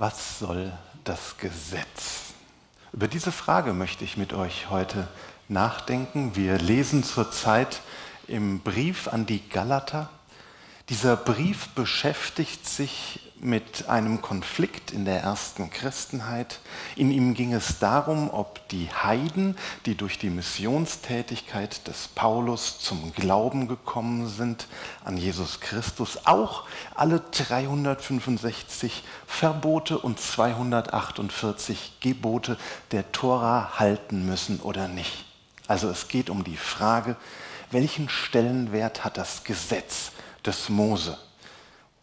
Was soll das Gesetz? Über diese Frage möchte ich mit euch heute nachdenken. Wir lesen zurzeit im Brief an die Galater. Dieser Brief beschäftigt sich mit einem Konflikt in der ersten Christenheit. In ihm ging es darum, ob die Heiden, die durch die Missionstätigkeit des Paulus zum Glauben gekommen sind an Jesus Christus, auch alle 365 Verbote und 248 Gebote der Tora halten müssen oder nicht. Also es geht um die Frage, welchen Stellenwert hat das Gesetz des Mose?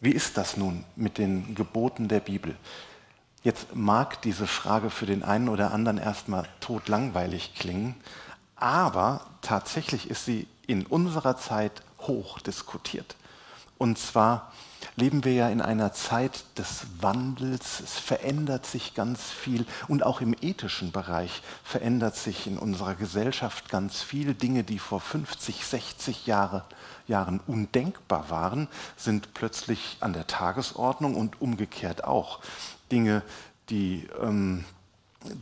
Wie ist das nun mit den Geboten der Bibel? Jetzt mag diese Frage für den einen oder anderen erstmal totlangweilig klingen, aber tatsächlich ist sie in unserer Zeit hoch diskutiert. Und zwar leben wir ja in einer Zeit des Wandels, es verändert sich ganz viel und auch im ethischen Bereich verändert sich in unserer Gesellschaft ganz viel. Dinge, die vor 50, 60 Jahre Jahren undenkbar waren, sind plötzlich an der Tagesordnung und umgekehrt auch. Dinge, die ähm,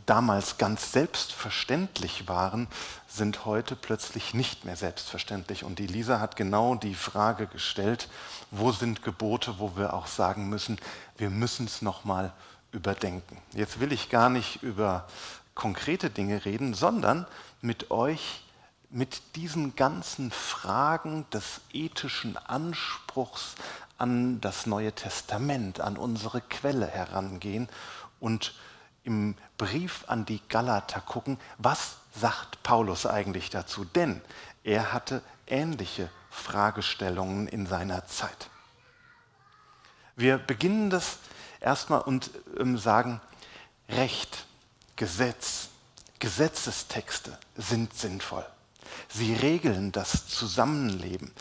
damals ganz selbstverständlich waren, sind heute plötzlich nicht mehr selbstverständlich. Und die Lisa hat genau die Frage gestellt, wo sind Gebote, wo wir auch sagen müssen, wir müssen es nochmal überdenken. Jetzt will ich gar nicht über konkrete Dinge reden, sondern mit euch mit diesen ganzen Fragen des ethischen Anspruchs an das Neue Testament, an unsere Quelle herangehen und im Brief an die Galater gucken, was sagt Paulus eigentlich dazu? Denn er hatte ähnliche Fragestellungen in seiner Zeit. Wir beginnen das erstmal und ähm, sagen, Recht, Gesetz, Gesetzestexte sind sinnvoll. Sie regeln das Zusammenleben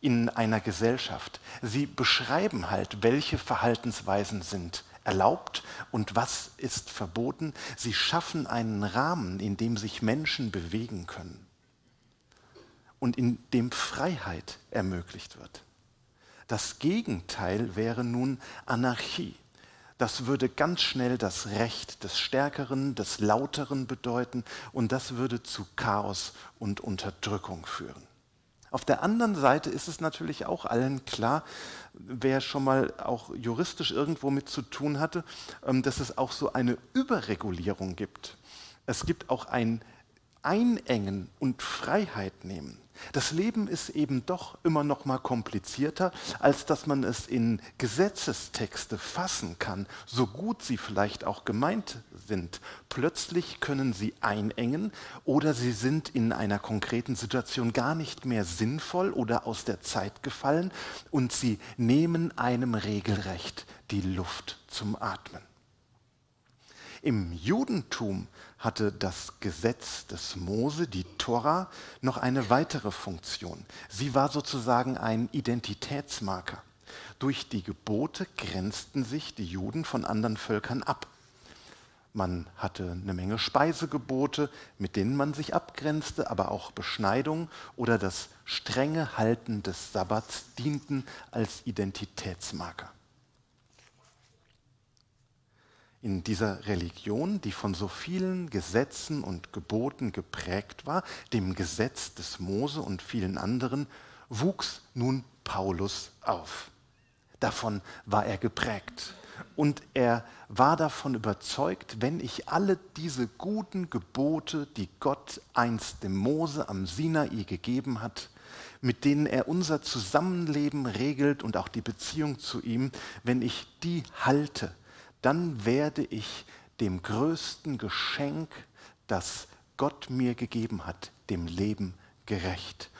in einer Gesellschaft. Sie beschreiben halt, welche Verhaltensweisen sind erlaubt und was ist verboten. Sie schaffen einen Rahmen, in dem sich Menschen bewegen können und in dem Freiheit ermöglicht wird. Das Gegenteil wäre nun Anarchie das würde ganz schnell das Recht des Stärkeren, des Lauteren bedeuten und das würde zu Chaos und Unterdrückung führen. Auf der anderen Seite ist es natürlich auch allen klar, wer schon mal auch juristisch irgendwo mit zu tun hatte, ähm, dass es auch so eine Überregulierung gibt. Es gibt auch ein Einengen und Freiheit nehmen. Das Leben ist eben doch immer noch mal komplizierter, als dass man es in Gesetzestexte fassen kann, so gut sie vielleicht auch gemeint sind. Plötzlich können sie einengen oder sie sind in einer konkreten Situation gar nicht mehr sinnvoll oder aus der Zeit gefallen und sie nehmen einem regelrecht die Luft zum Atmen. Im Judentum hatte das Gesetz des Mose, die Tora, noch eine weitere Funktion. Sie war sozusagen ein Identitätsmarker. Durch die Gebote grenzten sich die Juden von anderen Völkern ab. Man hatte eine Menge Speisegebote, mit denen man sich abgrenzte, aber auch Beschneidung oder das strenge Halten des Sabbats dienten als Identitätsmarker. In dieser Religion, die von so vielen Gesetzen und Geboten geprägt war, dem Gesetz des Mose und vielen anderen, wuchs nun Paulus auf. Davon war er geprägt. Und er war davon überzeugt, wenn ich alle diese guten Gebote, die Gott einst dem Mose am Sinai gegeben hat, mit denen er unser Zusammenleben regelt und auch die Beziehung zu ihm, wenn ich die halte, dann werde ich dem größten Geschenk, das Gott mir gegeben hat, dem Leben gerecht.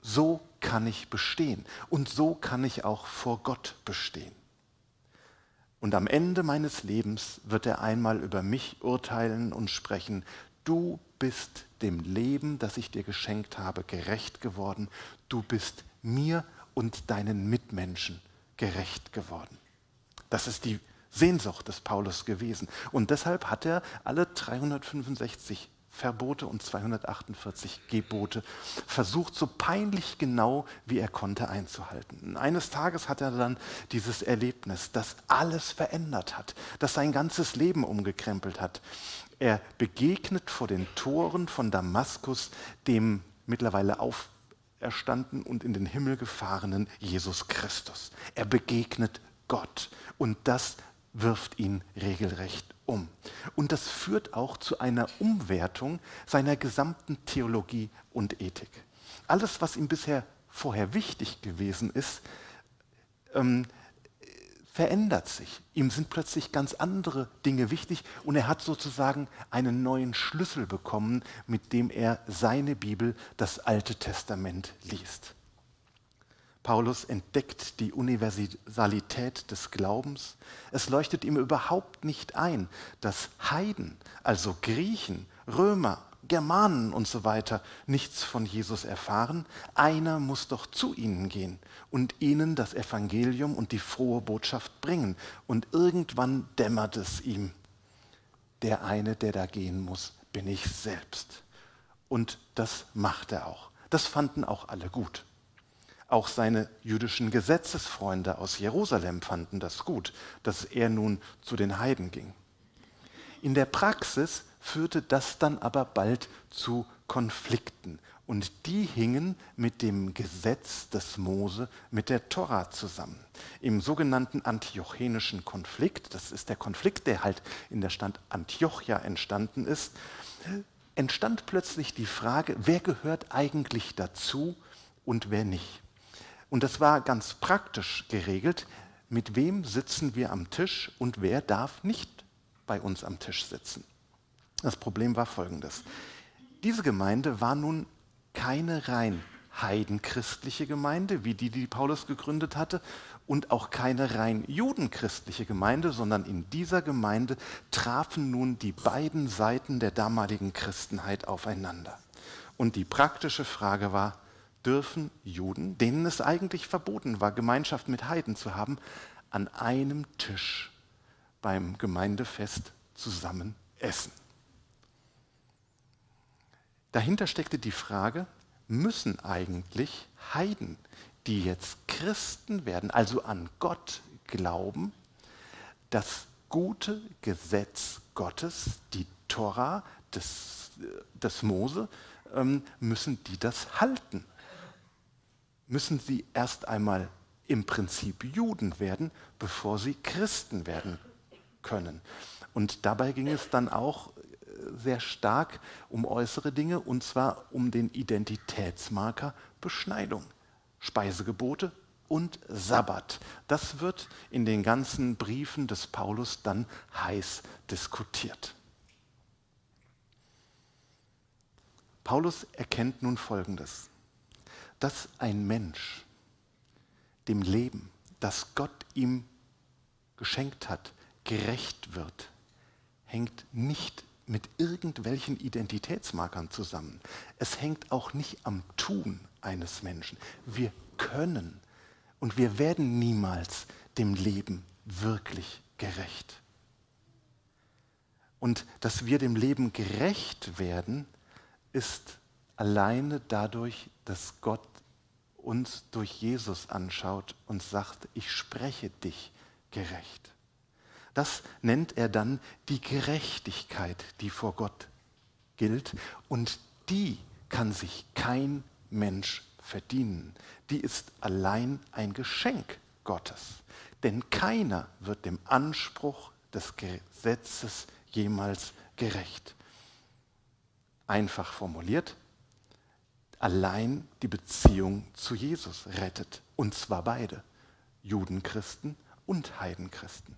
So kann ich bestehen und so kann ich auch vor Gott bestehen. Und am Ende meines Lebens wird er einmal über mich urteilen und sprechen, du bist dem Leben, das ich dir geschenkt habe, gerecht geworden, du bist mir und deinen Mitmenschen gerecht geworden. Das ist die Sehnsucht des Paulus gewesen. Und deshalb hat er alle 365 Verbote und 248 Gebote versucht, so peinlich genau wie er konnte einzuhalten. Und eines Tages hat er dann dieses Erlebnis, das alles verändert hat, das sein ganzes Leben umgekrempelt hat. Er begegnet vor den Toren von Damaskus dem mittlerweile auferstanden und in den Himmel gefahrenen Jesus Christus. Er begegnet Gott und das wirft ihn regelrecht um. Und das führt auch zu einer Umwertung seiner gesamten Theologie und Ethik. Alles, was ihm bisher vorher wichtig gewesen ist, ähm, verändert sich. Ihm sind plötzlich ganz andere Dinge wichtig und er hat sozusagen einen neuen Schlüssel bekommen, mit dem er seine Bibel, das Alte Testament, liest. Paulus entdeckt die Universalität des Glaubens. Es leuchtet ihm überhaupt nicht ein, dass Heiden, also Griechen, Römer, Germanen und so weiter nichts von Jesus erfahren. Einer muss doch zu ihnen gehen und ihnen das Evangelium und die frohe Botschaft bringen. Und irgendwann dämmert es ihm, der eine, der da gehen muss, bin ich selbst. Und das macht er auch. Das fanden auch alle gut. Auch seine jüdischen Gesetzesfreunde aus Jerusalem fanden das gut, dass er nun zu den Heiden ging. In der Praxis führte das dann aber bald zu Konflikten und die hingen mit dem Gesetz des Mose, mit der Tora zusammen. Im sogenannten Antiochenischen Konflikt, das ist der Konflikt, der halt in der Stadt Antiochia entstanden ist, entstand plötzlich die Frage, wer gehört eigentlich dazu und wer nicht. Und das war ganz praktisch geregelt, mit wem sitzen wir am Tisch und wer darf nicht bei uns am Tisch sitzen. Das Problem war folgendes. Diese Gemeinde war nun keine rein heidenchristliche Gemeinde, wie die, die Paulus gegründet hatte, und auch keine rein judenchristliche Gemeinde, sondern in dieser Gemeinde trafen nun die beiden Seiten der damaligen Christenheit aufeinander. Und die praktische Frage war, dürfen Juden, denen es eigentlich verboten war, Gemeinschaft mit Heiden zu haben, an einem Tisch beim Gemeindefest zusammen essen. Dahinter steckte die Frage, müssen eigentlich Heiden, die jetzt Christen werden, also an Gott glauben, das gute Gesetz Gottes, die Tora des, des Mose, ähm, müssen die das halten? Müssen sie erst einmal im Prinzip Juden werden, bevor sie Christen werden können. Und dabei ging es dann auch äh, sehr stark um äußere Dinge, und zwar um den Identitätsmarker Beschneidung, Speisegebote und Sabbat. Das wird in den ganzen Briefen des Paulus dann heiß diskutiert. Paulus erkennt nun Folgendes dass ein Mensch dem Leben, das Gott ihm geschenkt hat, gerecht wird, hängt nicht mit irgendwelchen Identitätsmarkern zusammen. Es hängt auch nicht am Tun eines Menschen. Wir können und wir werden niemals dem Leben wirklich gerecht. Und dass wir dem Leben gerecht werden, ist alleine dadurch, dass Gott uns durch Jesus anschaut und sagt, ich spreche dich gerecht. Das nennt er dann die Gerechtigkeit, die vor Gott gilt und die kann sich kein Mensch verdienen. Die ist allein ein Geschenk Gottes. Denn keiner wird dem Anspruch des Gesetzes jemals gerecht. Einfach formuliert, allein die Beziehung zu Jesus rettet. Und zwar beide, Judenchristen und Heidenchristen.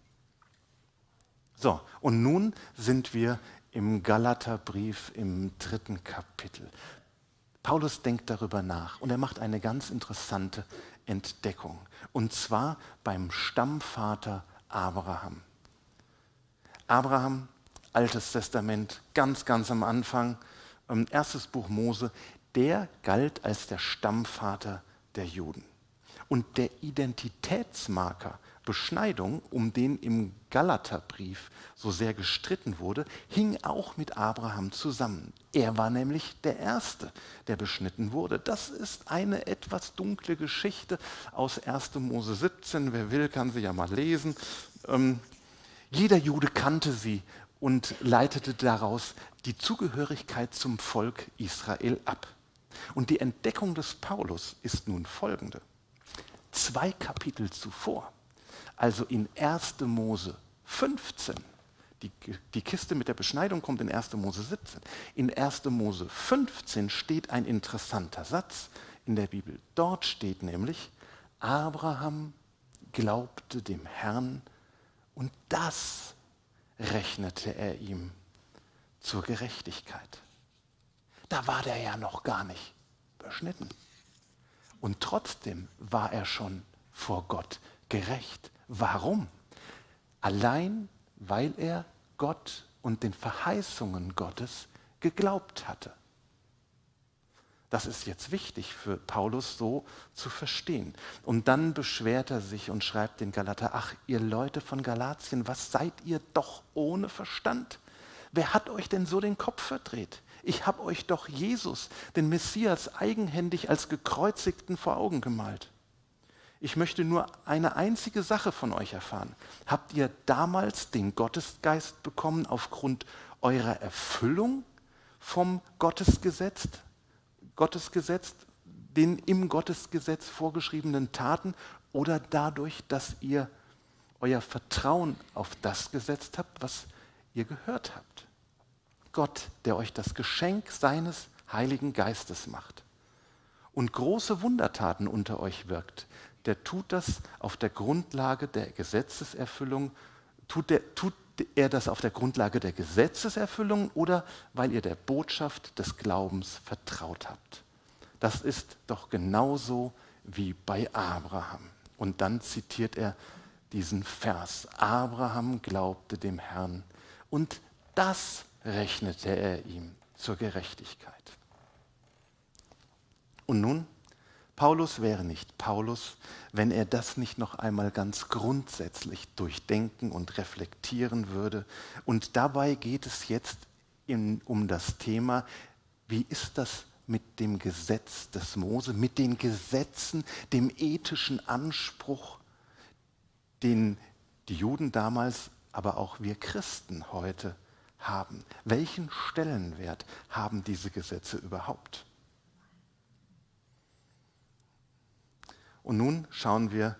So, und nun sind wir im Galaterbrief im dritten Kapitel. Paulus denkt darüber nach und er macht eine ganz interessante Entdeckung. Und zwar beim Stammvater Abraham. Abraham, Altes Testament, ganz, ganz am Anfang, ähm, erstes Buch Mose, der galt als der Stammvater der Juden. Und der Identitätsmarker Beschneidung, um den im Galaterbrief so sehr gestritten wurde, hing auch mit Abraham zusammen. Er war nämlich der Erste, der beschnitten wurde. Das ist eine etwas dunkle Geschichte aus 1. Mose 17. Wer will, kann sie ja mal lesen. Ähm, jeder Jude kannte sie und leitete daraus die Zugehörigkeit zum Volk Israel ab. Und die Entdeckung des Paulus ist nun folgende. Zwei Kapitel zuvor, also in 1. Mose 15, die, die Kiste mit der Beschneidung kommt in 1. Mose 17. In 1. Mose 15 steht ein interessanter Satz in der Bibel. Dort steht nämlich, Abraham glaubte dem Herrn und das rechnete er ihm zur Gerechtigkeit. Da war der ja noch gar nicht beschnitten. Und trotzdem war er schon vor Gott gerecht. Warum? Allein weil er Gott und den Verheißungen Gottes geglaubt hatte. Das ist jetzt wichtig für Paulus so zu verstehen. Und dann beschwert er sich und schreibt den Galater, ach ihr Leute von Galatien, was seid ihr doch ohne Verstand? Wer hat euch denn so den Kopf verdreht? Ich habe euch doch Jesus, den Messias, eigenhändig als gekreuzigten vor Augen gemalt. Ich möchte nur eine einzige Sache von euch erfahren. Habt ihr damals den Gottesgeist bekommen aufgrund eurer Erfüllung vom Gottesgesetz, Gottesgesetz, den im Gottesgesetz vorgeschriebenen Taten oder dadurch, dass ihr euer Vertrauen auf das gesetzt habt, was ihr gehört habt? Gott, der euch das Geschenk seines Heiligen Geistes macht und große Wundertaten unter euch wirkt, der tut das auf der Grundlage der Gesetzeserfüllung, tut, der, tut er das auf der Grundlage der Gesetzeserfüllung oder weil ihr der Botschaft des Glaubens vertraut habt. Das ist doch genauso wie bei Abraham. Und dann zitiert er diesen Vers. Abraham glaubte dem Herrn und das rechnete er ihm zur Gerechtigkeit. Und nun Paulus wäre nicht Paulus, wenn er das nicht noch einmal ganz grundsätzlich durchdenken und reflektieren würde. Und dabei geht es jetzt in, um das Thema, wie ist das mit dem Gesetz des Mose, mit den Gesetzen, dem ethischen Anspruch, den die Juden damals, aber auch wir Christen heute haben. Welchen Stellenwert haben diese Gesetze überhaupt? Und nun schauen wir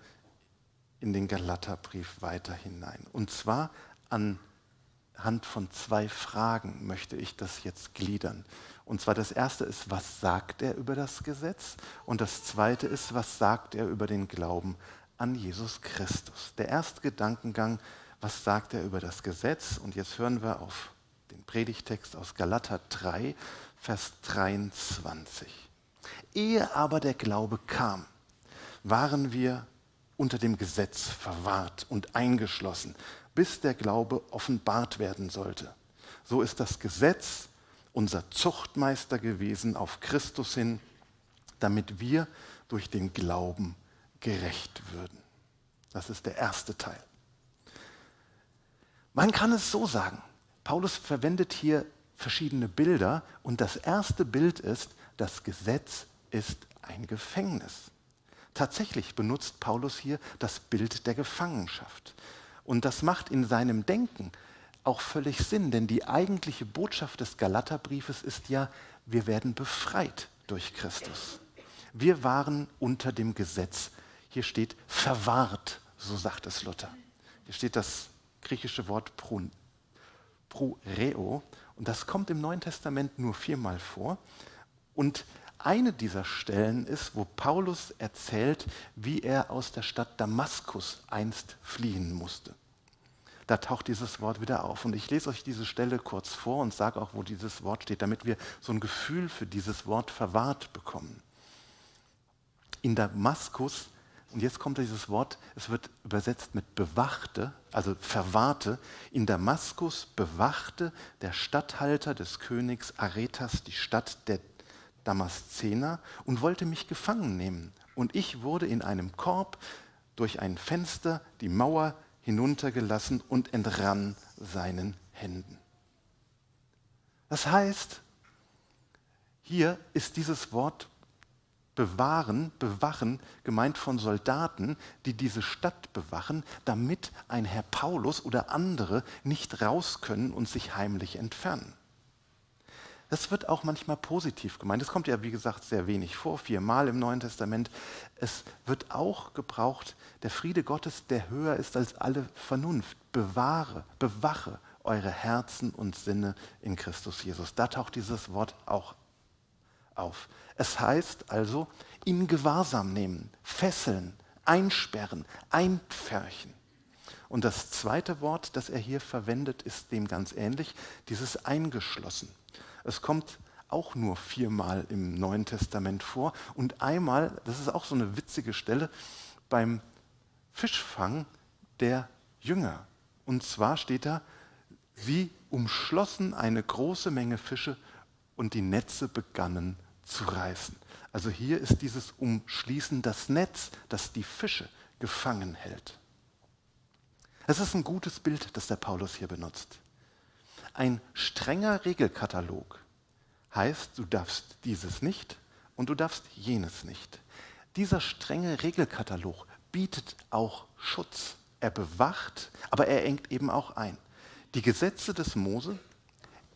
in den Galaterbrief weiter hinein. Und zwar anhand von zwei Fragen möchte ich das jetzt gliedern. Und zwar das erste ist, was sagt er über das Gesetz? Und das zweite ist, was sagt er über den Glauben an Jesus Christus? Der erste Gedankengang, was sagt er über das Gesetz? Und jetzt hören wir auf den Predigtext aus Galater 3, Vers 23. Ehe aber der Glaube kam, waren wir unter dem Gesetz verwahrt und eingeschlossen, bis der Glaube offenbart werden sollte. So ist das Gesetz unser Zuchtmeister gewesen auf Christus hin, damit wir durch den Glauben gerecht würden. Das ist der erste Teil. Man kann es so sagen. Paulus verwendet hier verschiedene Bilder und das erste Bild ist, das Gesetz ist ein Gefängnis. Tatsächlich benutzt Paulus hier das Bild der Gefangenschaft. Und das macht in seinem Denken auch völlig Sinn, denn die eigentliche Botschaft des Galaterbriefes ist ja, wir werden befreit durch Christus. Wir waren unter dem Gesetz. Hier steht verwahrt, so sagt es Luther. Hier steht das griechische Wort prureo und das kommt im Neuen Testament nur viermal vor. Und eine dieser Stellen ist, wo Paulus erzählt, wie er aus der Stadt Damaskus einst fliehen musste. Da taucht dieses Wort wieder auf. Und ich lese euch diese Stelle kurz vor und sage auch, wo dieses Wort steht, damit wir so ein Gefühl für dieses Wort verwahrt bekommen. In Damaskus, und jetzt kommt dieses Wort, es wird übersetzt mit bewachte, also verwahrte. In Damaskus bewachte der Statthalter des Königs Aretas die Stadt der Damaszener und wollte mich gefangen nehmen. Und ich wurde in einem Korb durch ein Fenster die Mauer hinuntergelassen und entrann seinen Händen. Das heißt, hier ist dieses Wort bewahren, bewachen, gemeint von Soldaten, die diese Stadt bewachen, damit ein Herr Paulus oder andere nicht raus können und sich heimlich entfernen. Das wird auch manchmal positiv gemeint. Es kommt ja, wie gesagt, sehr wenig vor, viermal im Neuen Testament. Es wird auch gebraucht, der Friede Gottes, der höher ist als alle Vernunft. Bewahre, bewache eure Herzen und Sinne in Christus Jesus. Da taucht dieses Wort auch auf. Es heißt also, in Gewahrsam nehmen, fesseln, einsperren, einpferchen. Und das zweite Wort, das er hier verwendet, ist dem ganz ähnlich, dieses eingeschlossen. Es kommt auch nur viermal im Neuen Testament vor und einmal, das ist auch so eine witzige Stelle, beim Fischfang der Jünger. Und zwar steht da, sie umschlossen eine große Menge Fische und die Netze begannen zu reißen. Also hier ist dieses Umschließen das Netz, das die Fische gefangen hält. Es ist ein gutes Bild, das der Paulus hier benutzt. Ein strenger Regelkatalog heißt, du darfst dieses nicht und du darfst jenes nicht. Dieser strenge Regelkatalog bietet auch Schutz. Er bewacht, aber er engt eben auch ein. Die Gesetze des Mose,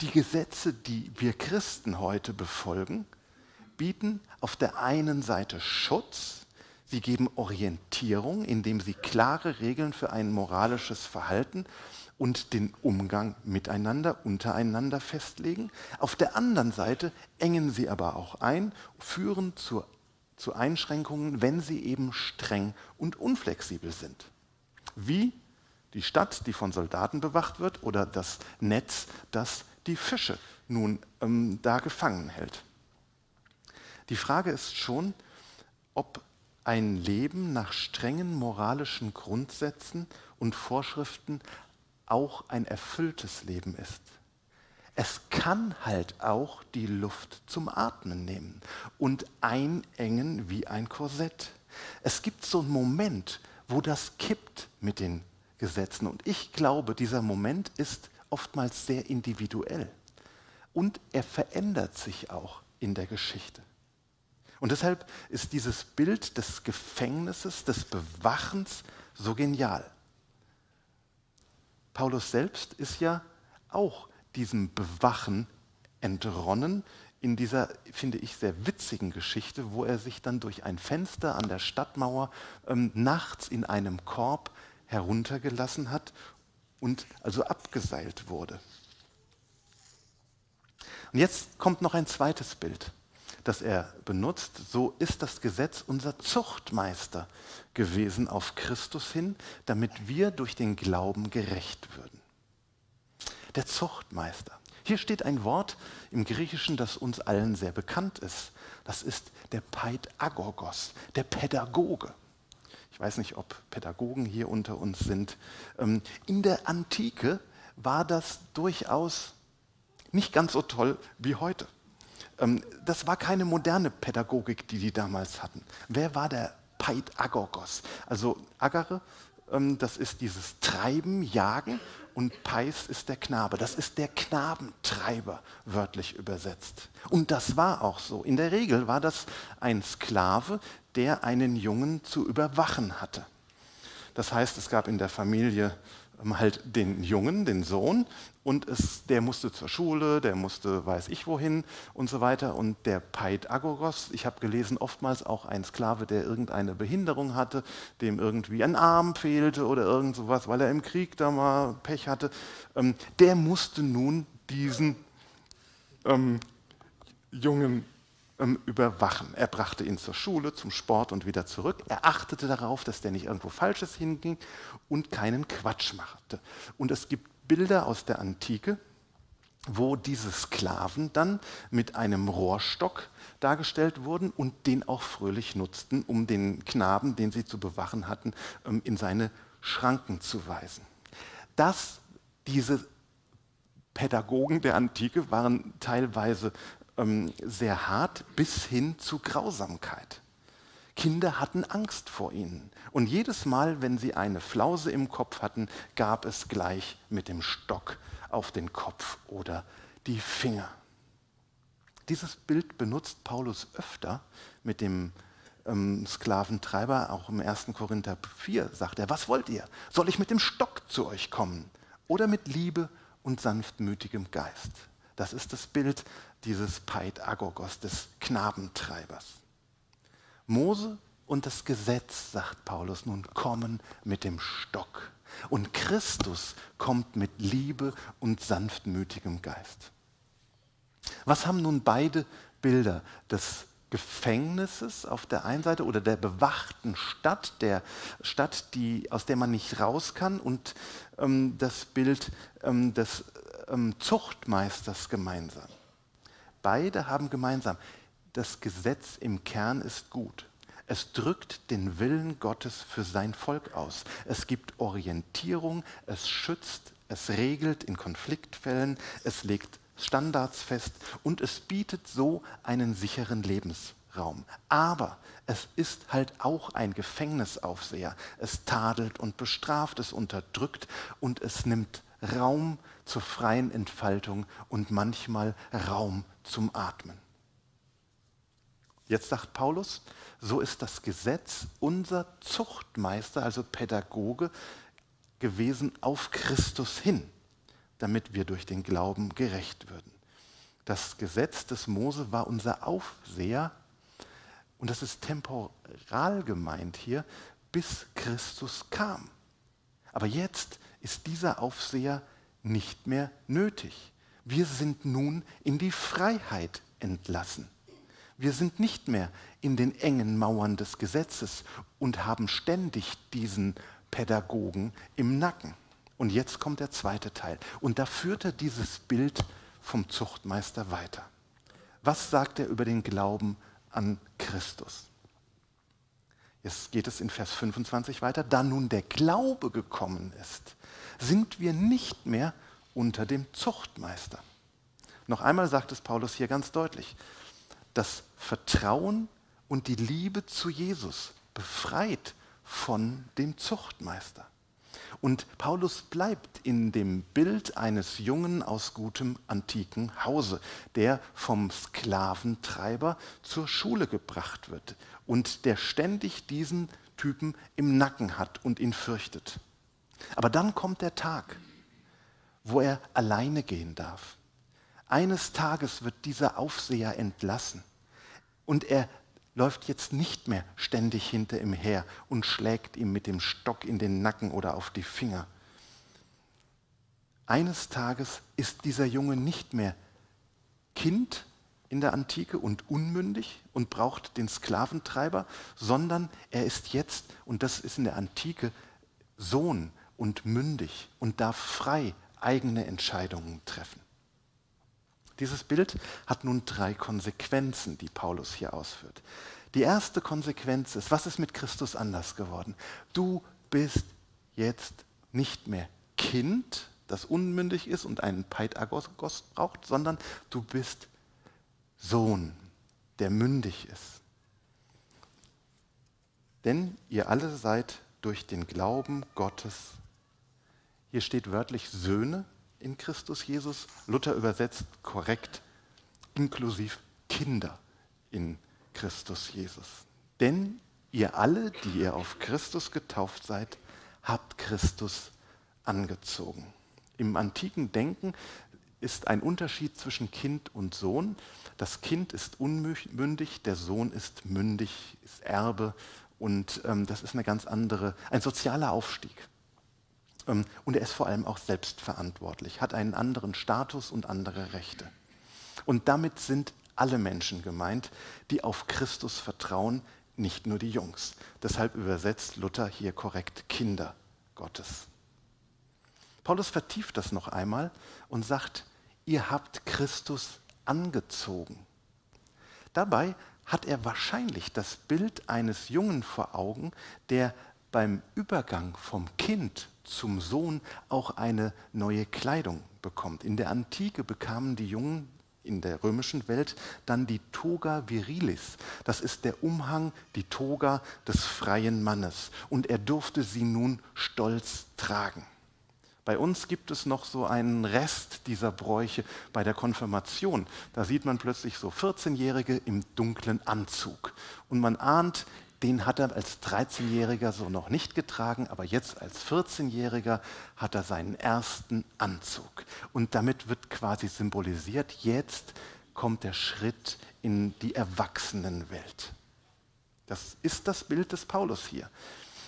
die Gesetze, die wir Christen heute befolgen, bieten auf der einen Seite Schutz, sie geben Orientierung, indem sie klare Regeln für ein moralisches Verhalten und den Umgang miteinander, untereinander festlegen. Auf der anderen Seite engen sie aber auch ein, führen zu, zu Einschränkungen, wenn sie eben streng und unflexibel sind. Wie die Stadt, die von Soldaten bewacht wird, oder das Netz, das die Fische nun ähm, da gefangen hält. Die Frage ist schon, ob ein Leben nach strengen moralischen Grundsätzen und Vorschriften auch ein erfülltes Leben ist. Es kann halt auch die Luft zum Atmen nehmen und einengen wie ein Korsett. Es gibt so einen Moment, wo das kippt mit den Gesetzen. Und ich glaube, dieser Moment ist oftmals sehr individuell. Und er verändert sich auch in der Geschichte. Und deshalb ist dieses Bild des Gefängnisses, des Bewachens so genial. Paulus selbst ist ja auch diesem Bewachen entronnen in dieser, finde ich, sehr witzigen Geschichte, wo er sich dann durch ein Fenster an der Stadtmauer ähm, nachts in einem Korb heruntergelassen hat und also abgeseilt wurde. Und jetzt kommt noch ein zweites Bild das er benutzt, so ist das Gesetz unser Zuchtmeister gewesen auf Christus hin, damit wir durch den Glauben gerecht würden. Der Zuchtmeister. Hier steht ein Wort im Griechischen, das uns allen sehr bekannt ist. Das ist der Paidagogos, der Pädagoge. Ich weiß nicht, ob Pädagogen hier unter uns sind. Ähm, in der Antike war das durchaus nicht ganz so toll wie heute. Ähm, das war keine moderne Pädagogik, die die damals hatten. Wer war der Paidagogos? Also Agare, ähm, das ist dieses Treiben, Jagen und Peis ist der Knabe. Das ist der Knabentreiber, wörtlich übersetzt. Und das war auch so. In der Regel war das ein Sklave, der einen Jungen zu überwachen hatte. Das heißt, es gab in der Familie halt den Jungen, den Sohn, und es, der musste zur Schule, der musste weiß ich wohin und so weiter. Und der Paidagogos, ich habe gelesen, oftmals auch ein Sklave, der irgendeine Behinderung hatte, dem irgendwie ein Arm fehlte oder irgend sowas, weil er im Krieg da mal Pech hatte, ähm, der musste nun diesen ähm, Jungen ähm, überwachen. Er brachte ihn zur Schule, zum Sport und wieder zurück. Er achtete darauf, dass der nicht irgendwo Falsches hinging und keinen Quatsch machte. Und es gibt Bilder aus der Antike, wo diese Sklaven dann mit einem Rohrstock dargestellt wurden und den auch fröhlich nutzten, um den Knaben, den sie zu bewachen hatten, ähm, in seine Schranken zu weisen. Dass diese Pädagogen der Antike waren teilweise ähm, sehr hart bis hin zu Grausamkeit. Kinder hatten Angst vor ihnen Und jedes Mal, wenn sie eine Flause im Kopf hatten, gab es gleich mit dem Stock auf den Kopf oder die Finger. Dieses Bild benutzt Paulus öfter mit dem ähm, Sklaventreiber, auch im 1. Korinther 4 sagt er, was wollt ihr? Soll ich mit dem Stock zu euch kommen oder mit Liebe und sanftmütigem Geist? Das ist das Bild dieses Peit Agorgos, des Knabentreibers. Mose und das Gesetz, sagt Paulus, nun kommen mit dem Stock. Und Christus kommt mit Liebe und sanftmütigem Geist. Was haben nun beide Bilder des Gefängnisses auf der einen Seite oder der bewachten Stadt, der Stadt, die, aus der man nicht raus kann, und ähm, das Bild ähm, des ähm, Zuchtmeisters gemeinsam? Beide haben gemeinsam, das Gesetz im Kern ist gut. Es drückt den Willen Gottes für sein Volk aus. Es gibt Orientierung, es schützt, es regelt in Konfliktfällen, es legt Standards fest und es bietet so einen sicheren Lebensraum. Aber es ist halt auch ein Gefängnisaufseher. Es tadelt und bestraft, es unterdrückt und es nimmt Raum zur freien Entfaltung und manchmal Raum zum Atmen. Jetzt sagt Paulus, so ist das Gesetz unser Zuchtmeister, also Pädagoge gewesen auf Christus hin, damit wir durch den Glauben gerecht würden. Das Gesetz des Mose war unser Aufseher und das ist temporal gemeint hier, bis Christus kam. Aber jetzt ist dieser Aufseher nicht mehr nötig. Wir sind nun in die Freiheit entlassen. Wir sind nicht mehr in den engen Mauern des Gesetzes und haben ständig diesen Pädagogen im Nacken. Und jetzt kommt der zweite Teil. Und da führt er dieses Bild vom Zuchtmeister weiter. Was sagt er über den Glauben an Christus? Jetzt geht es in Vers 25 weiter. Da nun der Glaube gekommen ist, sind wir nicht mehr unter dem Zuchtmeister. Noch einmal sagt es Paulus hier ganz deutlich das Vertrauen und die Liebe zu Jesus befreit von dem Zuchtmeister. Und Paulus bleibt in dem Bild eines Jungen aus gutem antiken Hause, der vom Sklaventreiber zur Schule gebracht wird und der ständig diesen Typen im Nacken hat und ihn fürchtet. Aber dann kommt der Tag, wo er alleine gehen darf eines Tages wird dieser Aufseher entlassen und er läuft jetzt nicht mehr ständig hinter ihm her und schlägt ihm mit dem Stock in den Nacken oder auf die Finger. Eines Tages ist dieser Junge nicht mehr Kind in der Antike und unmündig und braucht den Sklaventreiber, sondern er ist jetzt, und das ist in der Antike, Sohn und mündig und darf frei eigene Entscheidungen treffen. Dieses Bild hat nun drei Konsequenzen, die Paulus hier ausführt. Die erste Konsequenz ist, was ist mit Christus anders geworden? Du bist jetzt nicht mehr Kind, das unmündig ist und einen Peitagos braucht, sondern du bist Sohn, der mündig ist. Denn ihr alle seid durch den Glauben Gottes, hier steht wörtlich Söhne, in Christus Jesus. Luther übersetzt korrekt, inklusiv Kinder in Christus Jesus. Denn ihr alle, die ihr auf Christus getauft seid, habt Christus angezogen. Im antiken Denken ist ein Unterschied zwischen Kind und Sohn. Das Kind ist unmündig, der Sohn ist mündig, ist Erbe und ähm, das ist eine ganz andere, ein sozialer Aufstieg. Ähm, und er ist vor allem auch selbstverantwortlich, hat einen anderen Status und andere Rechte. Und damit sind alle Menschen gemeint, die auf Christus vertrauen, nicht nur die Jungs. Deshalb übersetzt Luther hier korrekt Kinder Gottes. Paulus vertieft das noch einmal und sagt, ihr habt Christus angezogen. Dabei hat er wahrscheinlich das Bild eines Jungen vor Augen, der beim Übergang vom Kind zum Sohn auch eine neue Kleidung bekommt. In der Antike bekamen die Jungen in der römischen Welt dann die Toga virilis. Das ist der Umhang, die Toga des freien Mannes. Und er durfte sie nun stolz tragen. Bei uns gibt es noch so einen Rest dieser Bräuche bei der Konfirmation. Da sieht man plötzlich so 14-Jährige im dunklen Anzug. Und man ahnt, den hat er als 13-Jähriger so noch nicht getragen, aber jetzt als 14-Jähriger hat er seinen ersten Anzug. Und damit wird quasi symbolisiert, jetzt kommt der Schritt in die Erwachsenenwelt. Das ist das Bild des Paulus hier.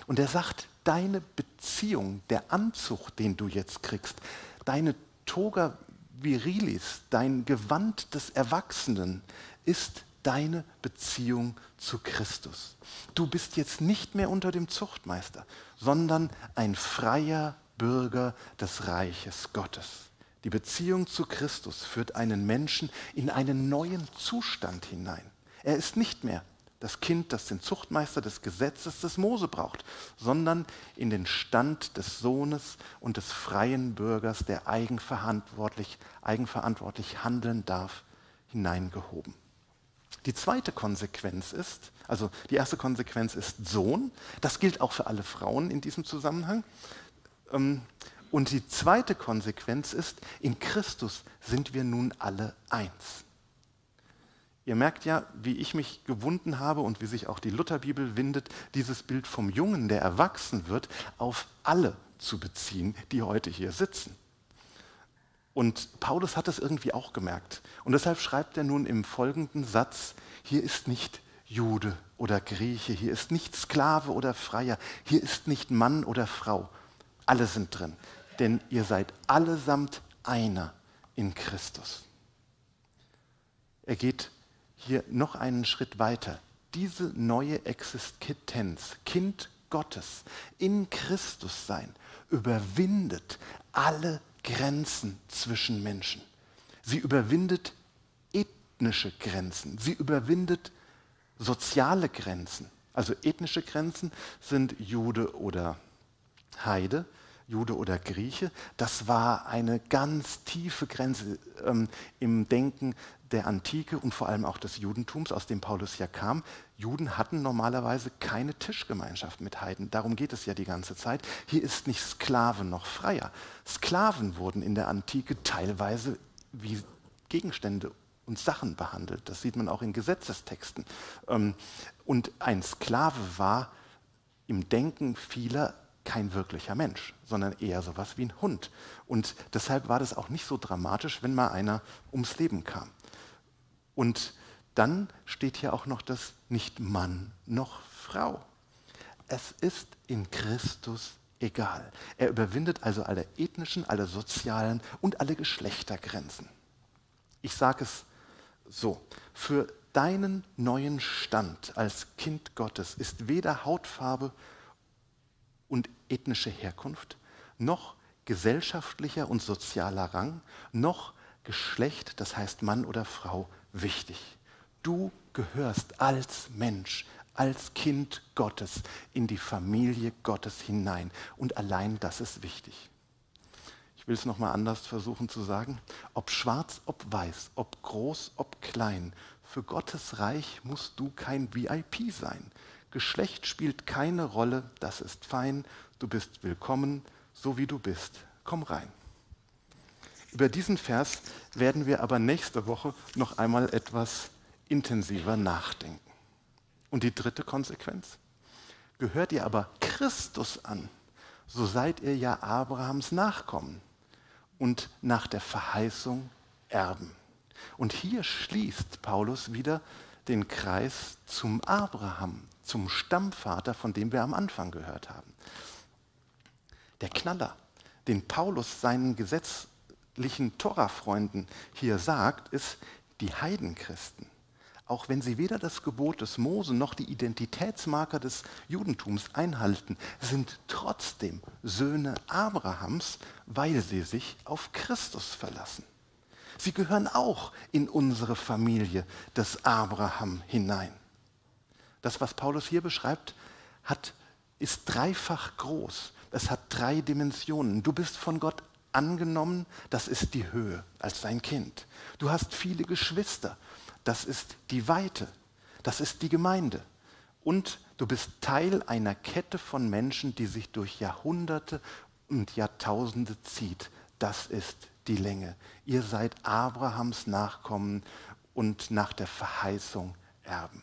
Und er sagt, deine Beziehung, der Anzug, den du jetzt kriegst, deine Toga virilis, dein Gewand des Erwachsenen, ist deine Beziehung zu Christus. Du bist jetzt nicht mehr unter dem Zuchtmeister, sondern ein freier Bürger des Reiches Gottes. Die Beziehung zu Christus führt einen Menschen in einen neuen Zustand hinein. Er ist nicht mehr das Kind, das den Zuchtmeister des Gesetzes des Mose braucht, sondern in den Stand des Sohnes und des freien Bürgers, der eigenverantwortlich, eigenverantwortlich handeln darf, hineingehoben. Die zweite Konsequenz ist, also die erste Konsequenz ist Sohn, das gilt auch für alle Frauen in diesem Zusammenhang. Ähm, und die zweite Konsequenz ist, in Christus sind wir nun alle eins. Ihr merkt ja, wie ich mich gewunden habe und wie sich auch die Lutherbibel windet, dieses Bild vom Jungen, der erwachsen wird, auf alle zu beziehen, die heute hier sitzen. Und Paulus hat es irgendwie auch gemerkt. Und deshalb schreibt er nun im folgenden Satz, hier ist nicht Jude oder Grieche, hier ist nicht Sklave oder Freier, hier ist nicht Mann oder Frau. Alle sind drin, denn ihr seid allesamt einer in Christus. Er geht hier noch einen Schritt weiter. Diese neue Existenz, Kind Gottes, in Christus sein, überwindet alle Grenzen zwischen Menschen. Sie überwindet ethnische Grenzen. Sie überwindet soziale Grenzen. Also ethnische Grenzen sind Jude oder Heide, Jude oder Grieche. Das war eine ganz tiefe Grenze ähm, im Denken der Antike und vor allem auch des Judentums, aus dem Paulus ja kam. Juden hatten normalerweise keine Tischgemeinschaft mit Heiden. Darum geht es ja die ganze Zeit. Hier ist nicht Sklave noch Freier. Sklaven wurden in der Antike teilweise wie Gegenstände und Sachen behandelt. Das sieht man auch in Gesetzestexten. Ähm, und ein Sklave war im Denken vieler kein wirklicher Mensch, sondern eher sowas wie ein Hund. Und deshalb war das auch nicht so dramatisch, wenn mal einer ums Leben kam. Und dann steht hier auch noch das nicht Mann noch Frau. Es ist in Christus egal. Er überwindet also alle ethnischen, alle sozialen und alle Geschlechtergrenzen. Ich sage es so, für deinen neuen Stand als Kind Gottes ist weder Hautfarbe und ethnische Herkunft, noch gesellschaftlicher und sozialer Rang, noch Geschlecht, das heißt Mann oder Frau, wichtig. Du gehörst als Mensch, als Kind Gottes in die Familie Gottes hinein. Und allein das ist wichtig. Ich will es nochmal anders versuchen zu sagen. Ob schwarz, ob weiß, ob groß, ob klein, für Gottes Reich musst du kein VIP sein. Geschlecht spielt keine Rolle, das ist fein, du bist willkommen, so wie du bist. Komm rein. Über diesen Vers werden wir aber nächste Woche noch einmal etwas intensiver nachdenken. Und die dritte Konsequenz. Gehört ihr aber Christus an, so seid ihr ja Abrahams Nachkommen und nach der Verheißung Erben. Und hier schließt Paulus wieder den Kreis zum Abraham, zum Stammvater, von dem wir am Anfang gehört haben. Der Knaller, den Paulus seinen Gesetz christlichen Torah-Freunden hier sagt, ist, die Heidenchristen, auch wenn sie weder das Gebot des Mose noch die Identitätsmarker des Judentums einhalten, sind trotzdem Söhne Abrahams, weil sie sich auf Christus verlassen. Sie gehören auch in unsere Familie des Abraham hinein. Das, was Paulus hier beschreibt, hat, ist dreifach groß. Es hat drei Dimensionen. Du bist von Gott angenommen, das ist die Höhe als sein Kind. Du hast viele Geschwister, das ist die Weite, das ist die Gemeinde. Und du bist Teil einer Kette von Menschen, die sich durch Jahrhunderte und Jahrtausende zieht. Das ist die Länge. Ihr seid Abrahams Nachkommen und nach der Verheißung Erben.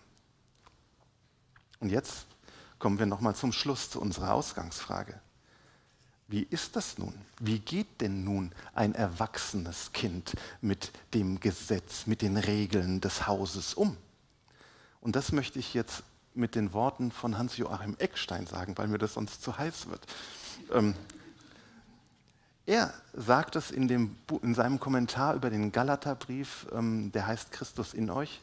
Und jetzt kommen wir nochmal zum Schluss zu unserer Ausgangsfrage. Wie ist das nun? Wie geht denn nun ein erwachsenes Kind mit dem Gesetz, mit den Regeln des Hauses um? Und das möchte ich jetzt mit den Worten von Hans-Joachim Eckstein sagen, weil mir das sonst zu heiß wird. Ähm, er sagt es in, dem, in, seinem Kommentar über den Galaterbrief, ähm, der heißt Christus in euch,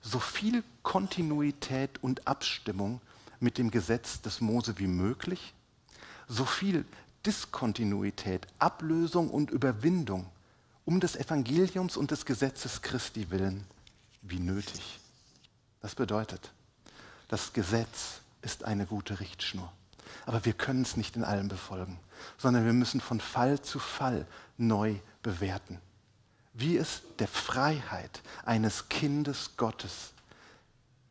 so viel Kontinuität und Abstimmung mit dem Gesetz des Mose wie möglich, so viel Diskontinuität, Ablösung und Überwindung um des Evangeliums und des Gesetzes Christi willen wie nötig. Das bedeutet, das Gesetz ist eine gute Richtschnur. Aber wir können es nicht in allem befolgen, sondern wir müssen von Fall zu Fall neu bewerten. Wie es der Freiheit eines Kindes Gottes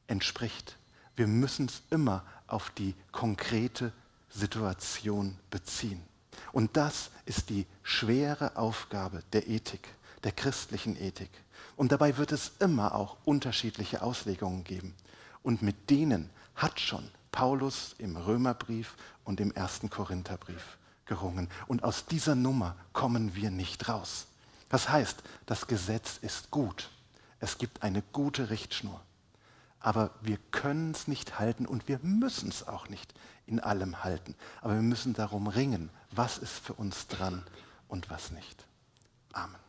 entspricht. Wir müssen es immer auf die konkrete Situation beziehen. Und das ist die schwere Aufgabe der Ethik, der christlichen Ethik. Und dabei wird es immer auch unterschiedliche Auslegungen geben. Und mit denen hat schon Paulus im Römerbrief und im ersten Korintherbrief gerungen. Und aus dieser Nummer kommen wir nicht raus. Das heißt, das Gesetz ist gut. Es gibt eine gute Richtschnur. Aber wir können es nicht halten und wir müssen es auch nicht in allem halten. Aber wir müssen darum ringen, was ist für uns dran und was nicht. Amen.